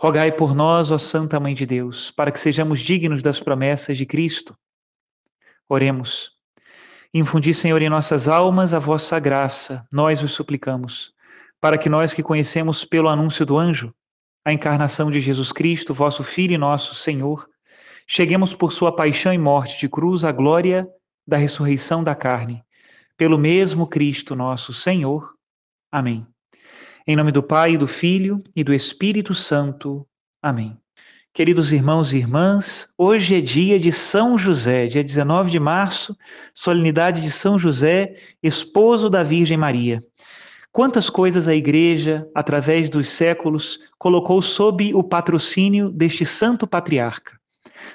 Rogai por nós, ó Santa Mãe de Deus, para que sejamos dignos das promessas de Cristo. Oremos. Infundi, Senhor, em nossas almas a vossa graça, nós os suplicamos, para que nós que conhecemos pelo anúncio do anjo a encarnação de Jesus Cristo, vosso Filho e nosso Senhor, cheguemos por sua paixão e morte de cruz à glória da ressurreição da carne, pelo mesmo Cristo nosso Senhor. Amém. Em nome do Pai, do Filho e do Espírito Santo. Amém. Queridos irmãos e irmãs, hoje é dia de São José, dia 19 de março, solenidade de São José, esposo da Virgem Maria. Quantas coisas a Igreja, através dos séculos, colocou sob o patrocínio deste santo patriarca.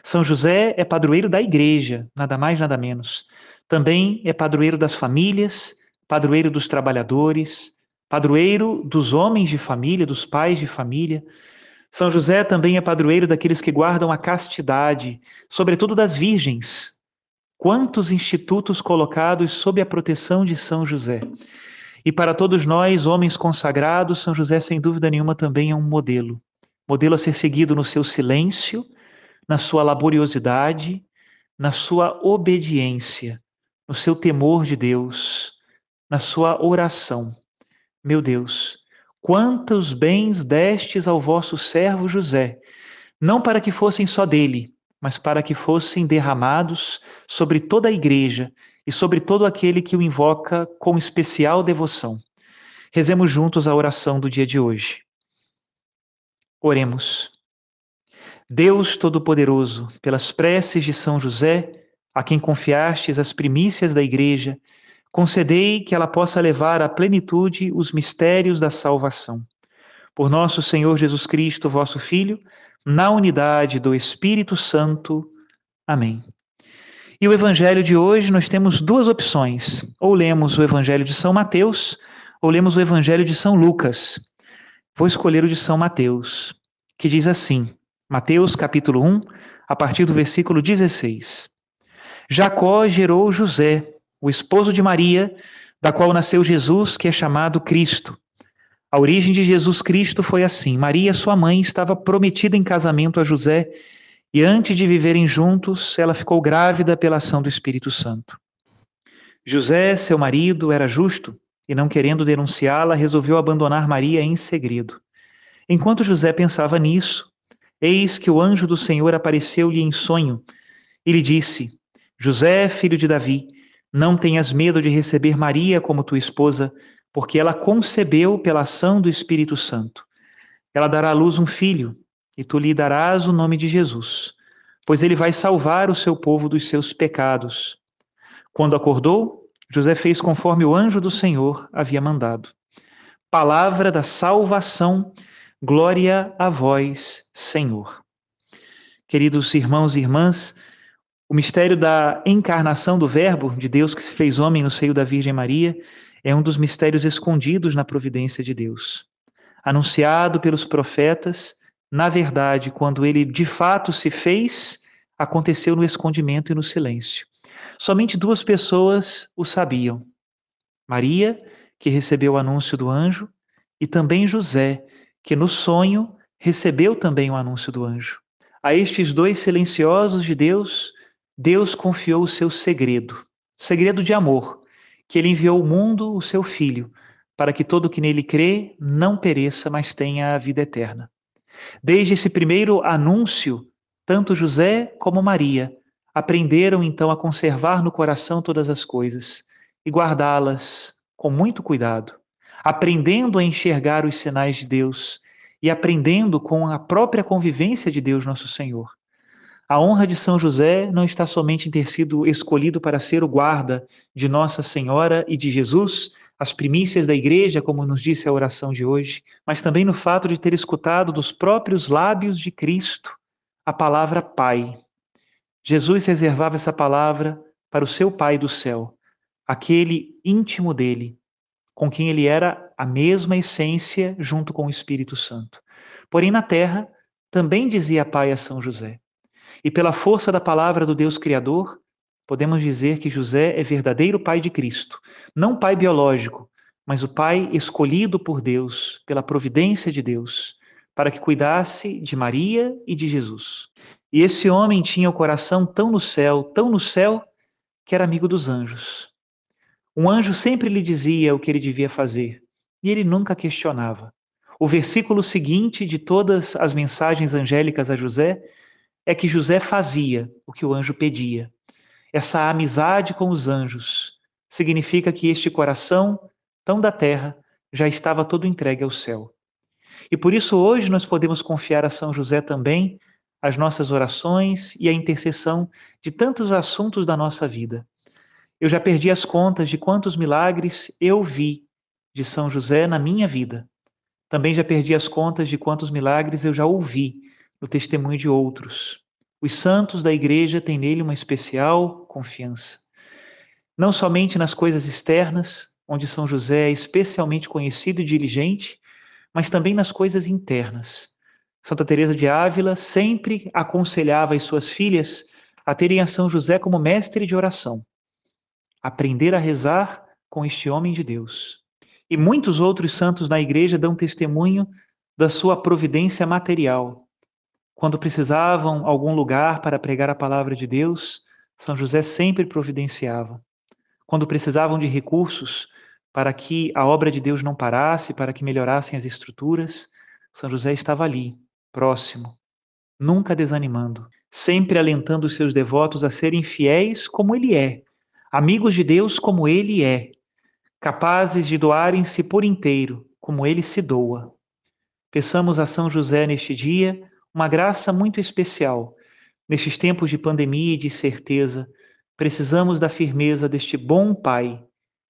São José é padroeiro da Igreja, nada mais, nada menos. Também é padroeiro das famílias, padroeiro dos trabalhadores, padroeiro dos homens de família, dos pais de família. São José também é padroeiro daqueles que guardam a castidade, sobretudo das virgens. Quantos institutos colocados sob a proteção de São José. E para todos nós, homens consagrados, São José, sem dúvida nenhuma, também é um modelo. Modelo a ser seguido no seu silêncio, na sua laboriosidade, na sua obediência, no seu temor de Deus, na sua oração. Meu Deus, quantos bens destes ao vosso servo José, não para que fossem só dele, mas para que fossem derramados sobre toda a igreja e sobre todo aquele que o invoca com especial devoção. Rezemos juntos a oração do dia de hoje. Oremos. Deus Todo-Poderoso, pelas preces de São José, a quem confiastes as primícias da igreja, concedei que ela possa levar à plenitude os mistérios da salvação. Por nosso Senhor Jesus Cristo, vosso Filho, na unidade do Espírito Santo. Amém. E o evangelho de hoje nós temos duas opções. Ou lemos o evangelho de São Mateus, ou lemos o evangelho de São Lucas. Vou escolher o de São Mateus, que diz assim: Mateus capítulo 1, a partir do versículo 16. Jacó gerou José, o esposo de Maria, da qual nasceu Jesus, que é chamado Cristo. A origem de Jesus Cristo foi assim: Maria, sua mãe, estava prometida em casamento a José, e antes de viverem juntos, ela ficou grávida pela ação do Espírito Santo. José, seu marido, era justo e, não querendo denunciá-la, resolveu abandonar Maria em segredo. Enquanto José pensava nisso, eis que o anjo do Senhor apareceu-lhe em sonho e lhe disse: José, filho de Davi, não tenhas medo de receber Maria como tua esposa, porque ela concebeu pela ação do Espírito Santo. Ela dará à luz um filho, e tu lhe darás o nome de Jesus, pois ele vai salvar o seu povo dos seus pecados. Quando acordou, José fez conforme o anjo do Senhor havia mandado. Palavra da salvação, glória a vós, Senhor. Queridos irmãos e irmãs, o mistério da encarnação do Verbo de Deus que se fez homem no seio da Virgem Maria é um dos mistérios escondidos na providência de Deus. Anunciado pelos profetas, na verdade, quando ele de fato se fez, aconteceu no escondimento e no silêncio. Somente duas pessoas o sabiam: Maria, que recebeu o anúncio do anjo, e também José, que no sonho recebeu também o anúncio do anjo. A estes dois silenciosos de Deus, Deus confiou o seu segredo, segredo de amor, que ele enviou ao mundo o seu filho, para que todo que nele crê não pereça, mas tenha a vida eterna. Desde esse primeiro anúncio, tanto José como Maria aprenderam então a conservar no coração todas as coisas e guardá-las com muito cuidado, aprendendo a enxergar os sinais de Deus e aprendendo com a própria convivência de Deus nosso Senhor. A honra de São José não está somente em ter sido escolhido para ser o guarda de Nossa Senhora e de Jesus, as primícias da igreja, como nos disse a oração de hoje, mas também no fato de ter escutado dos próprios lábios de Cristo a palavra Pai. Jesus reservava essa palavra para o seu Pai do céu, aquele íntimo dele, com quem ele era a mesma essência junto com o Espírito Santo. Porém, na terra, também dizia Pai a São José. E pela força da palavra do Deus Criador, podemos dizer que José é verdadeiro pai de Cristo, não pai biológico, mas o pai escolhido por Deus, pela providência de Deus, para que cuidasse de Maria e de Jesus. E esse homem tinha o coração tão no céu, tão no céu, que era amigo dos anjos. Um anjo sempre lhe dizia o que ele devia fazer, e ele nunca questionava. O versículo seguinte de todas as mensagens angélicas a José é que José fazia o que o anjo pedia. Essa amizade com os anjos significa que este coração, tão da terra, já estava todo entregue ao céu. E por isso hoje nós podemos confiar a São José também as nossas orações e a intercessão de tantos assuntos da nossa vida. Eu já perdi as contas de quantos milagres eu vi de São José na minha vida. Também já perdi as contas de quantos milagres eu já ouvi no testemunho de outros. Os santos da igreja têm nele uma especial confiança. Não somente nas coisas externas, onde São José é especialmente conhecido e diligente, mas também nas coisas internas. Santa Teresa de Ávila sempre aconselhava as suas filhas a terem a São José como mestre de oração. Aprender a rezar com este homem de Deus. E muitos outros santos na igreja dão testemunho da sua providência material, quando precisavam algum lugar para pregar a palavra de Deus, São José sempre providenciava. Quando precisavam de recursos para que a obra de Deus não parasse, para que melhorassem as estruturas, São José estava ali, próximo, nunca desanimando, sempre alentando os seus devotos a serem fiéis como ele é, amigos de Deus como ele é, capazes de doarem-se por inteiro, como ele se doa. Peçamos a São José neste dia uma graça muito especial. Nestes tempos de pandemia e de certeza, precisamos da firmeza deste bom Pai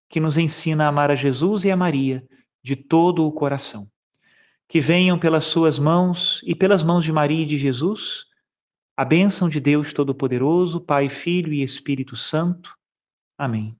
que nos ensina a amar a Jesus e a Maria de todo o coração. Que venham pelas suas mãos e pelas mãos de Maria e de Jesus a bênção de Deus Todo-Poderoso, Pai, Filho e Espírito Santo. Amém.